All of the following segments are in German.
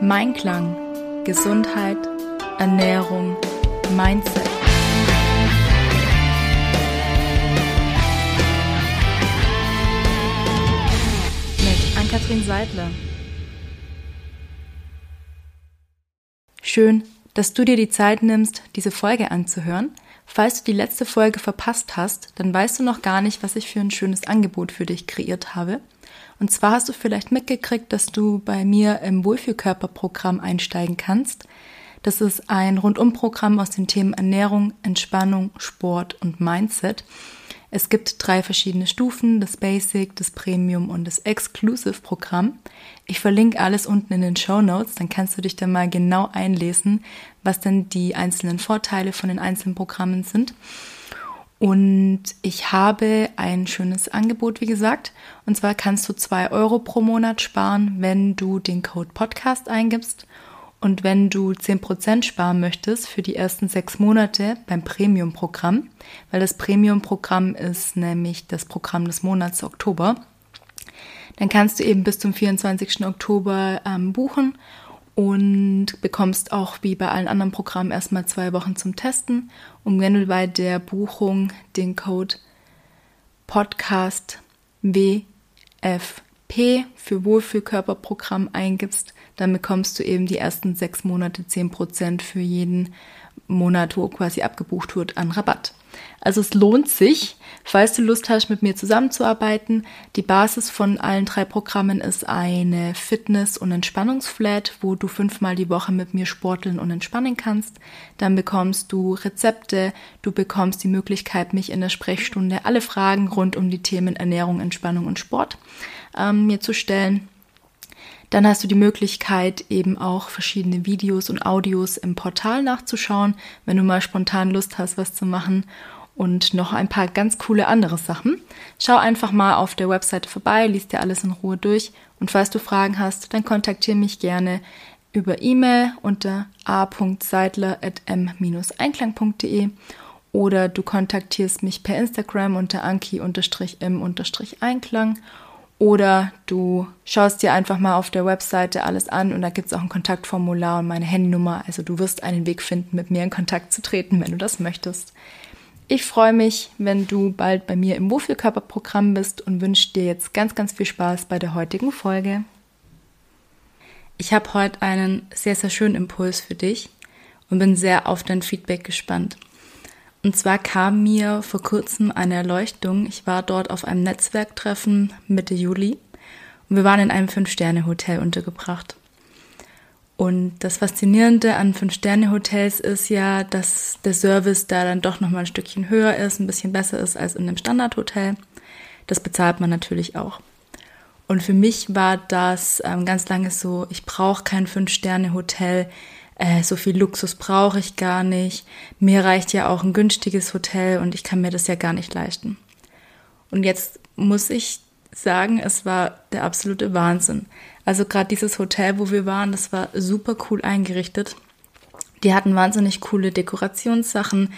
Mein Klang, Gesundheit, Ernährung, Mindset. Mit Ann-Kathrin Seidler. Schön, dass du dir die Zeit nimmst, diese Folge anzuhören. Falls du die letzte Folge verpasst hast, dann weißt du noch gar nicht, was ich für ein schönes Angebot für dich kreiert habe. Und zwar hast du vielleicht mitgekriegt, dass du bei mir im Wohlfühlkörperprogramm einsteigen kannst. Das ist ein Rundumprogramm aus den Themen Ernährung, Entspannung, Sport und Mindset. Es gibt drei verschiedene Stufen, das Basic, das Premium und das Exclusive Programm. Ich verlinke alles unten in den Show Notes, dann kannst du dich da mal genau einlesen, was denn die einzelnen Vorteile von den einzelnen Programmen sind. Und ich habe ein schönes Angebot, wie gesagt. Und zwar kannst du zwei Euro pro Monat sparen, wenn du den Code Podcast eingibst. Und wenn du zehn Prozent sparen möchtest für die ersten sechs Monate beim Premium-Programm, weil das Premium-Programm ist nämlich das Programm des Monats Oktober, dann kannst du eben bis zum 24. Oktober ähm, buchen und bekommst auch wie bei allen anderen Programmen erstmal zwei Wochen zum Testen. Und wenn du bei der Buchung den Code Podcast WFP für Wohlfühlkörperprogramm eingibst, dann bekommst du eben die ersten sechs Monate 10% für jeden Monat, wo quasi abgebucht wird, an Rabatt. Also es lohnt sich, falls du Lust hast, mit mir zusammenzuarbeiten. Die Basis von allen drei Programmen ist eine Fitness- und Entspannungsflat, wo du fünfmal die Woche mit mir sporteln und entspannen kannst. Dann bekommst du Rezepte, du bekommst die Möglichkeit, mich in der Sprechstunde alle Fragen rund um die Themen Ernährung, Entspannung und Sport ähm, mir zu stellen. Dann hast du die Möglichkeit, eben auch verschiedene Videos und Audios im Portal nachzuschauen, wenn du mal spontan Lust hast, was zu machen. Und noch ein paar ganz coole andere Sachen. Schau einfach mal auf der Webseite vorbei, liest dir alles in Ruhe durch. Und falls du Fragen hast, dann kontaktiere mich gerne über E-Mail unter a.seidler.m-einklang.de oder du kontaktierst mich per Instagram unter anki-m-einklang oder du schaust dir einfach mal auf der Webseite alles an und da gibt es auch ein Kontaktformular und meine Handynummer. Also du wirst einen Weg finden, mit mir in Kontakt zu treten, wenn du das möchtest. Ich freue mich, wenn du bald bei mir im Wohlfühlkörperprogramm bist und wünsche dir jetzt ganz, ganz viel Spaß bei der heutigen Folge. Ich habe heute einen sehr, sehr schönen Impuls für dich und bin sehr auf dein Feedback gespannt. Und zwar kam mir vor kurzem eine Erleuchtung. Ich war dort auf einem Netzwerktreffen Mitte Juli und wir waren in einem Fünf-Sterne-Hotel untergebracht. Und das Faszinierende an Fünf-Sterne-Hotels ist ja, dass der Service da dann doch nochmal ein Stückchen höher ist, ein bisschen besser ist als in einem Standardhotel. Das bezahlt man natürlich auch. Und für mich war das ähm, ganz lange so, ich brauche kein Fünf-Sterne-Hotel äh, so viel Luxus brauche ich gar nicht, mir reicht ja auch ein günstiges Hotel und ich kann mir das ja gar nicht leisten. Und jetzt muss ich sagen, es war der absolute Wahnsinn. Also gerade dieses Hotel, wo wir waren, das war super cool eingerichtet. Die hatten wahnsinnig coole Dekorationssachen,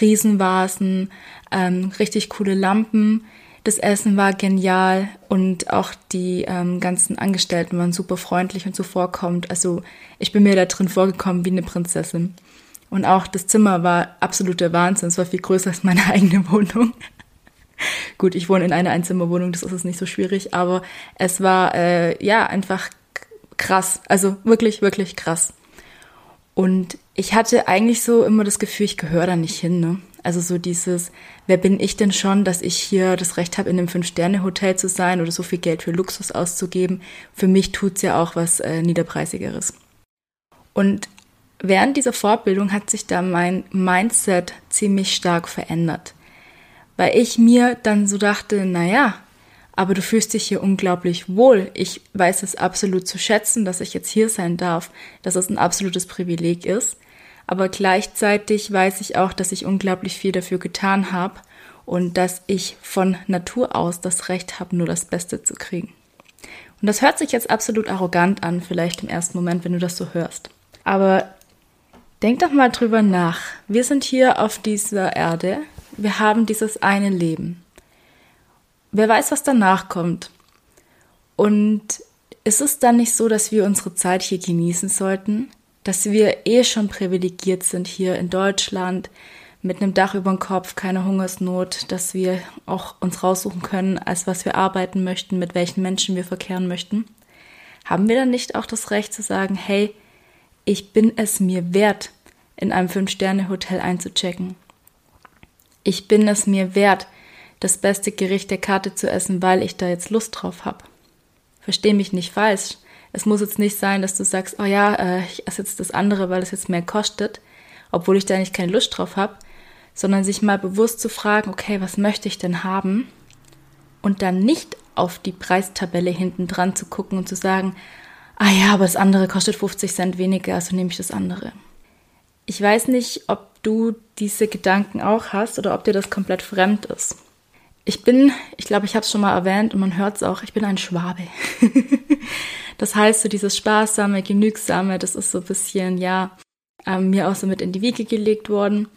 Riesenvasen, ähm, richtig coole Lampen. Das Essen war genial und auch die ähm, ganzen Angestellten waren super freundlich und zuvorkommend. Also ich bin mir da drin vorgekommen wie eine Prinzessin. Und auch das Zimmer war absoluter Wahnsinn. Es war viel größer als meine eigene Wohnung. Gut, ich wohne in einer Einzimmerwohnung, das ist es nicht so schwierig, aber es war äh, ja einfach krass. Also wirklich, wirklich krass. Und ich hatte eigentlich so immer das Gefühl, ich gehöre da nicht hin. Ne? Also so dieses, wer bin ich denn schon, dass ich hier das Recht habe, in einem Fünf-Sterne-Hotel zu sein oder so viel Geld für Luxus auszugeben. Für mich tut's ja auch was äh, Niederpreisigeres. Und während dieser Fortbildung hat sich da mein Mindset ziemlich stark verändert. Weil ich mir dann so dachte, naja, aber du fühlst dich hier unglaublich wohl. Ich weiß es absolut zu schätzen, dass ich jetzt hier sein darf, dass es ein absolutes Privileg ist aber gleichzeitig weiß ich auch, dass ich unglaublich viel dafür getan habe und dass ich von Natur aus das Recht habe, nur das Beste zu kriegen. Und das hört sich jetzt absolut arrogant an, vielleicht im ersten Moment, wenn du das so hörst. Aber denk doch mal drüber nach. Wir sind hier auf dieser Erde. Wir haben dieses eine Leben. Wer weiß, was danach kommt. Und ist es dann nicht so, dass wir unsere Zeit hier genießen sollten? Dass wir eh schon privilegiert sind hier in Deutschland, mit einem Dach über dem Kopf, keine Hungersnot, dass wir auch uns raussuchen können, als was wir arbeiten möchten, mit welchen Menschen wir verkehren möchten? Haben wir dann nicht auch das Recht zu sagen, hey, ich bin es mir wert, in einem Fünf-Sterne-Hotel einzuchecken? Ich bin es mir wert, das beste Gericht der Karte zu essen, weil ich da jetzt Lust drauf habe. Versteh mich nicht falsch. Es muss jetzt nicht sein, dass du sagst, oh ja, äh, ich esse jetzt das andere, weil es jetzt mehr kostet, obwohl ich da eigentlich keine Lust drauf habe, sondern sich mal bewusst zu fragen, okay, was möchte ich denn haben? Und dann nicht auf die Preistabelle hinten dran zu gucken und zu sagen, ah ja, aber das andere kostet 50 Cent weniger, also nehme ich das andere. Ich weiß nicht, ob du diese Gedanken auch hast oder ob dir das komplett fremd ist. Ich bin, ich glaube, ich habe es schon mal erwähnt und man hört es auch, ich bin ein Schwabe. das heißt, so dieses sparsame, genügsame, das ist so ein bisschen, ja, ähm, mir auch so mit in die Wiege gelegt worden.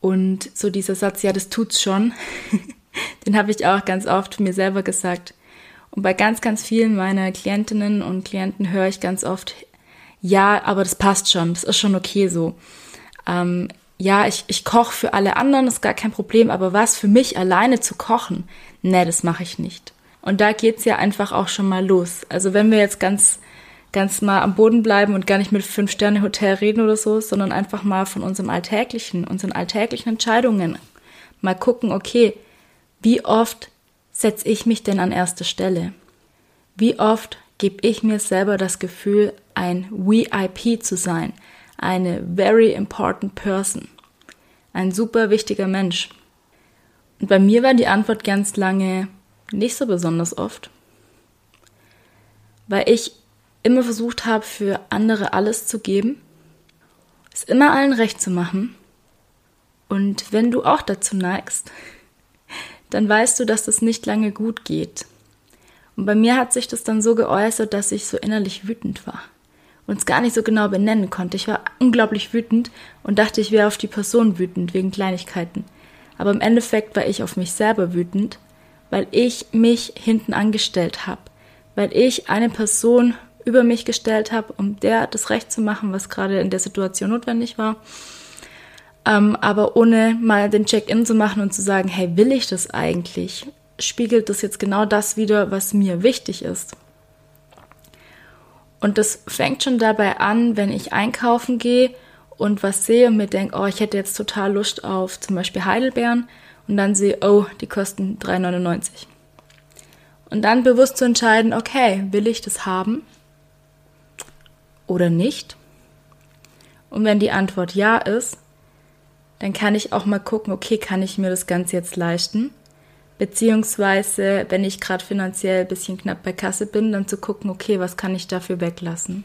Und so dieser Satz, ja, das tut's schon, den habe ich auch ganz oft mir selber gesagt. Und bei ganz, ganz vielen meiner Klientinnen und Klienten höre ich ganz oft, ja, aber das passt schon, das ist schon okay so. Ähm, ja, ich, ich koche für alle anderen, ist gar kein Problem, aber was für mich alleine zu kochen, nee, das mache ich nicht. Und da geht's ja einfach auch schon mal los. Also wenn wir jetzt ganz, ganz mal am Boden bleiben und gar nicht mit Fünf-Sterne-Hotel reden oder so, sondern einfach mal von unserem Alltäglichen, unseren alltäglichen Entscheidungen mal gucken, okay, wie oft setze ich mich denn an erste Stelle? Wie oft gebe ich mir selber das Gefühl, ein VIP zu sein, eine very important person, ein super wichtiger Mensch. Und bei mir war die Antwort ganz lange nicht so besonders oft, weil ich immer versucht habe, für andere alles zu geben, es immer allen recht zu machen. Und wenn du auch dazu neigst, dann weißt du, dass das nicht lange gut geht. Und bei mir hat sich das dann so geäußert, dass ich so innerlich wütend war und es gar nicht so genau benennen konnte. Ich war unglaublich wütend und dachte, ich wäre auf die Person wütend wegen Kleinigkeiten. Aber im Endeffekt war ich auf mich selber wütend, weil ich mich hinten angestellt habe, weil ich eine Person über mich gestellt habe, um der das Recht zu machen, was gerade in der Situation notwendig war. Ähm, aber ohne mal den Check-in zu machen und zu sagen, hey, will ich das eigentlich? Spiegelt das jetzt genau das wieder, was mir wichtig ist? Und das fängt schon dabei an, wenn ich einkaufen gehe und was sehe und mir denke, oh, ich hätte jetzt total Lust auf zum Beispiel Heidelbeeren und dann sehe, oh, die kosten 3,99. Und dann bewusst zu entscheiden, okay, will ich das haben oder nicht? Und wenn die Antwort ja ist, dann kann ich auch mal gucken, okay, kann ich mir das Ganze jetzt leisten? Beziehungsweise, wenn ich gerade finanziell ein bisschen knapp bei Kasse bin, dann zu gucken, okay, was kann ich dafür weglassen?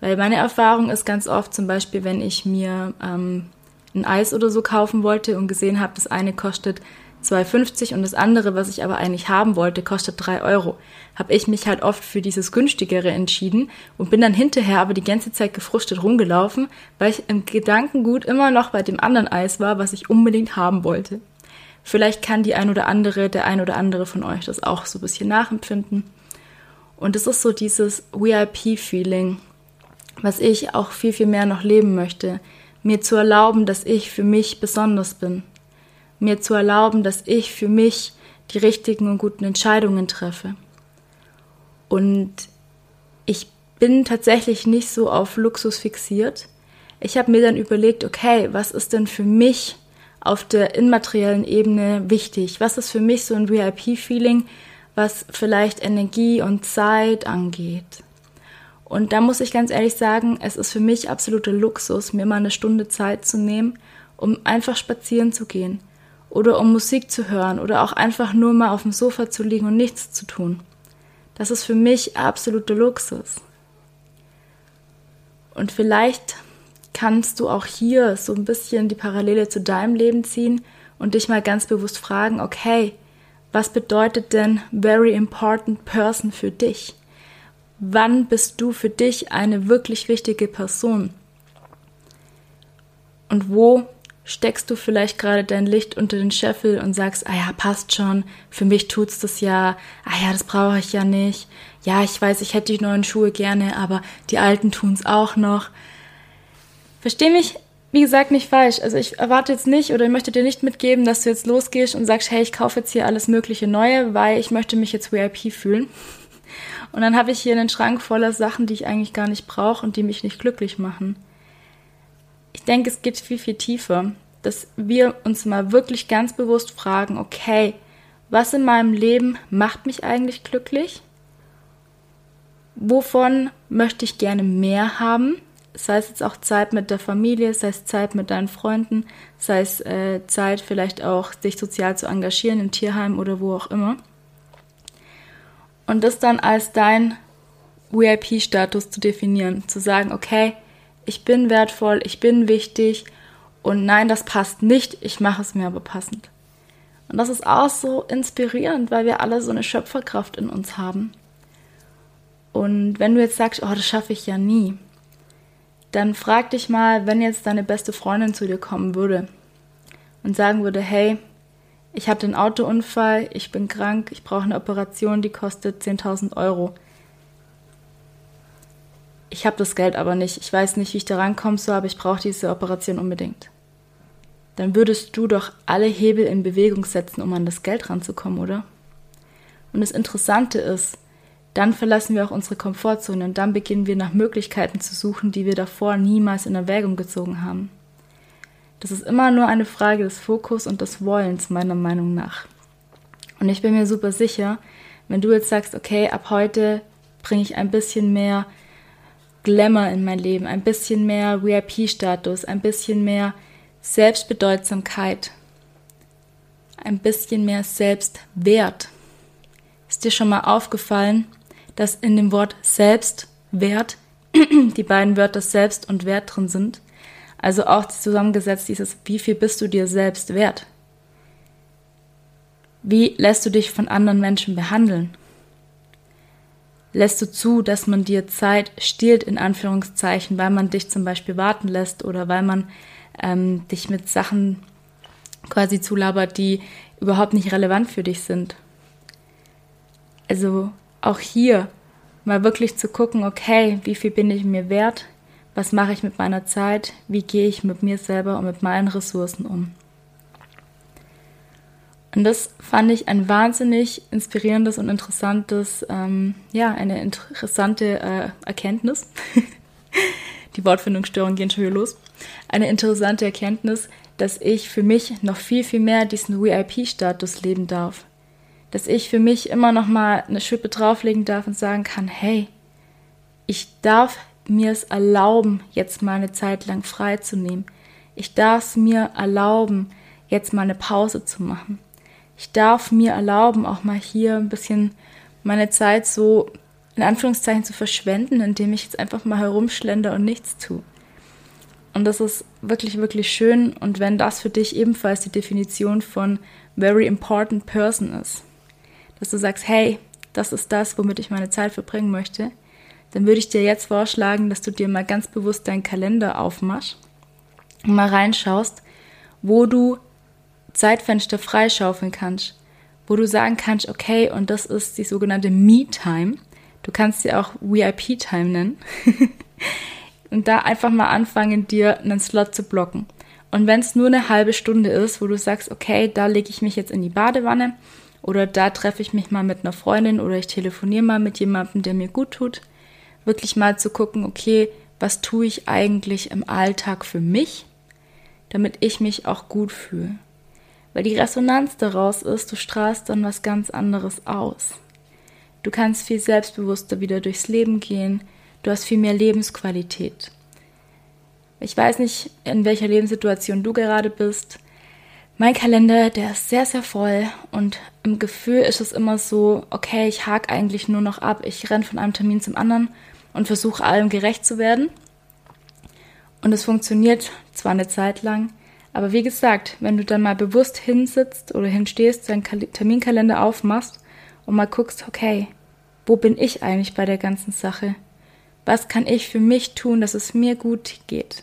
Weil meine Erfahrung ist ganz oft zum Beispiel, wenn ich mir ähm, ein Eis oder so kaufen wollte und gesehen habe, das eine kostet 2,50 und das andere, was ich aber eigentlich haben wollte, kostet 3 Euro, habe ich mich halt oft für dieses günstigere entschieden und bin dann hinterher aber die ganze Zeit gefrustet rumgelaufen, weil ich im Gedankengut immer noch bei dem anderen Eis war, was ich unbedingt haben wollte. Vielleicht kann die ein oder andere, der ein oder andere von euch das auch so ein bisschen nachempfinden. Und es ist so dieses VIP-Feeling, was ich auch viel, viel mehr noch leben möchte. Mir zu erlauben, dass ich für mich besonders bin. Mir zu erlauben, dass ich für mich die richtigen und guten Entscheidungen treffe. Und ich bin tatsächlich nicht so auf Luxus fixiert. Ich habe mir dann überlegt, okay, was ist denn für mich auf der immateriellen Ebene wichtig? Was ist für mich so ein VIP-Feeling, was vielleicht Energie und Zeit angeht? Und da muss ich ganz ehrlich sagen, es ist für mich absoluter Luxus, mir mal eine Stunde Zeit zu nehmen, um einfach spazieren zu gehen oder um Musik zu hören oder auch einfach nur mal auf dem Sofa zu liegen und nichts zu tun. Das ist für mich absoluter Luxus. Und vielleicht kannst du auch hier so ein bisschen die Parallele zu deinem Leben ziehen und dich mal ganz bewusst fragen, okay, was bedeutet denn very important person für dich? Wann bist du für dich eine wirklich wichtige Person? Und wo steckst du vielleicht gerade dein Licht unter den Scheffel und sagst, ah ja, passt schon, für mich tut's das ja, ah ja, das brauche ich ja nicht. Ja, ich weiß, ich hätte die neuen Schuhe gerne, aber die alten tun's auch noch. Versteh mich, wie gesagt, nicht falsch. Also ich erwarte jetzt nicht oder ich möchte dir nicht mitgeben, dass du jetzt losgehst und sagst, hey, ich kaufe jetzt hier alles mögliche Neue, weil ich möchte mich jetzt VIP fühlen. Und dann habe ich hier einen Schrank voller Sachen, die ich eigentlich gar nicht brauche und die mich nicht glücklich machen. Ich denke, es geht viel, viel tiefer, dass wir uns mal wirklich ganz bewusst fragen, okay, was in meinem Leben macht mich eigentlich glücklich? Wovon möchte ich gerne mehr haben? Sei es jetzt auch Zeit mit der Familie, sei es Zeit mit deinen Freunden, sei es äh, Zeit vielleicht auch, sich sozial zu engagieren im Tierheim oder wo auch immer und das dann als dein VIP-Status zu definieren, zu sagen, okay, ich bin wertvoll, ich bin wichtig und nein, das passt nicht, ich mache es mir aber passend. Und das ist auch so inspirierend, weil wir alle so eine Schöpferkraft in uns haben. Und wenn du jetzt sagst, oh, das schaffe ich ja nie, dann frag dich mal, wenn jetzt deine beste Freundin zu dir kommen würde und sagen würde, hey, ich habe den Autounfall, ich bin krank, ich brauche eine Operation, die kostet 10.000 Euro. Ich habe das Geld aber nicht. Ich weiß nicht, wie ich da rankomme, so, aber ich brauche diese Operation unbedingt. Dann würdest du doch alle Hebel in Bewegung setzen, um an das Geld ranzukommen, oder? Und das Interessante ist, dann verlassen wir auch unsere Komfortzone und dann beginnen wir nach Möglichkeiten zu suchen, die wir davor niemals in Erwägung gezogen haben. Das ist immer nur eine Frage des Fokus und des Wollens, meiner Meinung nach. Und ich bin mir super sicher, wenn du jetzt sagst, okay, ab heute bringe ich ein bisschen mehr Glamour in mein Leben, ein bisschen mehr VIP-Status, ein bisschen mehr Selbstbedeutsamkeit, ein bisschen mehr Selbstwert. Ist dir schon mal aufgefallen, dass in dem Wort Selbstwert die beiden Wörter Selbst und Wert drin sind? Also auch zusammengesetzt dieses, wie viel bist du dir selbst wert? Wie lässt du dich von anderen Menschen behandeln? Lässt du zu, dass man dir Zeit stiehlt, in Anführungszeichen, weil man dich zum Beispiel warten lässt oder weil man ähm, dich mit Sachen quasi zulabert, die überhaupt nicht relevant für dich sind? Also auch hier mal wirklich zu gucken, okay, wie viel bin ich mir wert? was mache ich mit meiner Zeit, wie gehe ich mit mir selber und mit meinen Ressourcen um. Und das fand ich ein wahnsinnig inspirierendes und interessantes, ähm, ja, eine interessante äh, Erkenntnis. Die Wortfindungsstörungen gehen schon wieder los. Eine interessante Erkenntnis, dass ich für mich noch viel, viel mehr diesen VIP-Status leben darf. Dass ich für mich immer noch mal eine Schippe drauflegen darf und sagen kann, hey, ich darf mir es erlauben, jetzt mal eine Zeit lang frei zu nehmen. Ich darf es mir erlauben, jetzt mal eine Pause zu machen. Ich darf mir erlauben, auch mal hier ein bisschen meine Zeit so in Anführungszeichen zu verschwenden, indem ich jetzt einfach mal herumschlender und nichts tue. Und das ist wirklich, wirklich schön. Und wenn das für dich ebenfalls die Definition von very important person ist, dass du sagst, hey, das ist das, womit ich meine Zeit verbringen möchte, dann würde ich dir jetzt vorschlagen, dass du dir mal ganz bewusst deinen Kalender aufmachst und mal reinschaust, wo du Zeitfenster freischaufeln kannst, wo du sagen kannst, okay, und das ist die sogenannte Me-Time. Du kannst sie auch VIP-Time nennen. und da einfach mal anfangen, dir einen Slot zu blocken. Und wenn es nur eine halbe Stunde ist, wo du sagst, okay, da lege ich mich jetzt in die Badewanne oder da treffe ich mich mal mit einer Freundin oder ich telefoniere mal mit jemandem, der mir gut tut, wirklich mal zu gucken, okay, was tue ich eigentlich im Alltag für mich, damit ich mich auch gut fühle. Weil die Resonanz daraus ist, du strahlst dann was ganz anderes aus. Du kannst viel selbstbewusster wieder durchs Leben gehen, du hast viel mehr Lebensqualität. Ich weiß nicht, in welcher Lebenssituation du gerade bist. Mein Kalender, der ist sehr, sehr voll und im Gefühl ist es immer so, okay, ich hake eigentlich nur noch ab, ich renne von einem Termin zum anderen und versuche allem gerecht zu werden. Und es funktioniert zwar eine Zeit lang, aber wie gesagt, wenn du dann mal bewusst hinsitzt oder hinstehst, deinen Terminkalender aufmachst und mal guckst, okay, wo bin ich eigentlich bei der ganzen Sache? Was kann ich für mich tun, dass es mir gut geht?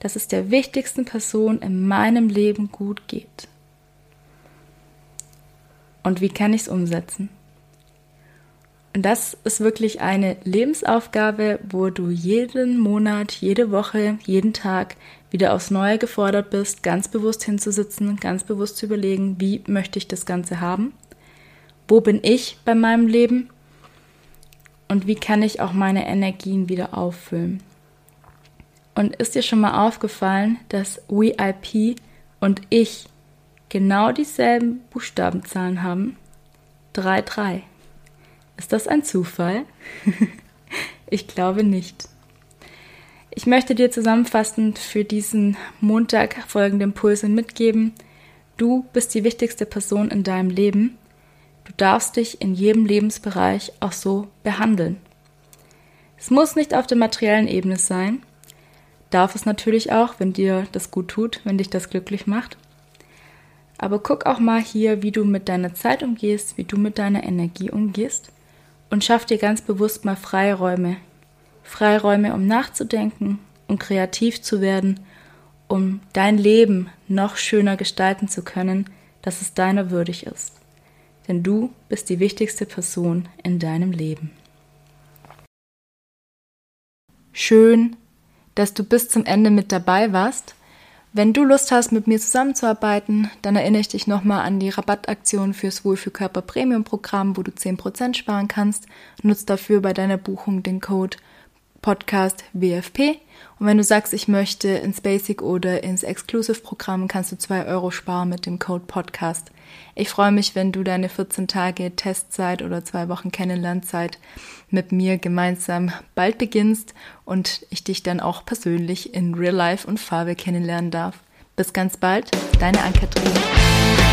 Dass es der wichtigsten Person in meinem Leben gut geht. Und wie kann ich es umsetzen? Und das ist wirklich eine Lebensaufgabe, wo du jeden Monat, jede Woche, jeden Tag wieder aufs Neue gefordert bist, ganz bewusst hinzusitzen, ganz bewusst zu überlegen, wie möchte ich das Ganze haben? Wo bin ich bei meinem Leben? Und wie kann ich auch meine Energien wieder auffüllen? Und ist dir schon mal aufgefallen, dass VIP und ich genau dieselben Buchstabenzahlen haben? 3-3. Ist das ein Zufall? ich glaube nicht. Ich möchte dir zusammenfassend für diesen Montag folgende Impulse mitgeben. Du bist die wichtigste Person in deinem Leben. Du darfst dich in jedem Lebensbereich auch so behandeln. Es muss nicht auf der materiellen Ebene sein. Darf es natürlich auch, wenn dir das gut tut, wenn dich das glücklich macht. Aber guck auch mal hier, wie du mit deiner Zeit umgehst, wie du mit deiner Energie umgehst und schaff dir ganz bewusst mal Freiräume. Freiräume, um nachzudenken, um kreativ zu werden, um dein Leben noch schöner gestalten zu können, dass es deiner würdig ist. Denn du bist die wichtigste Person in deinem Leben. Schön, dass du bis zum Ende mit dabei warst. Wenn du Lust hast, mit mir zusammenzuarbeiten, dann erinnere ich dich nochmal an die Rabattaktion fürs Wohlfühlkörper Premium Programm, wo du 10% sparen kannst. Nutz dafür bei deiner Buchung den Code Podcast WFP. Und wenn du sagst, ich möchte ins Basic oder ins Exclusive Programm, kannst du 2 Euro sparen mit dem Code Podcast. Ich freue mich, wenn du deine 14 Tage Testzeit oder zwei Wochen Kennenlernzeit mit mir gemeinsam bald beginnst und ich dich dann auch persönlich in Real Life und Farbe kennenlernen darf. Bis ganz bald, deine Ann-Kathrin.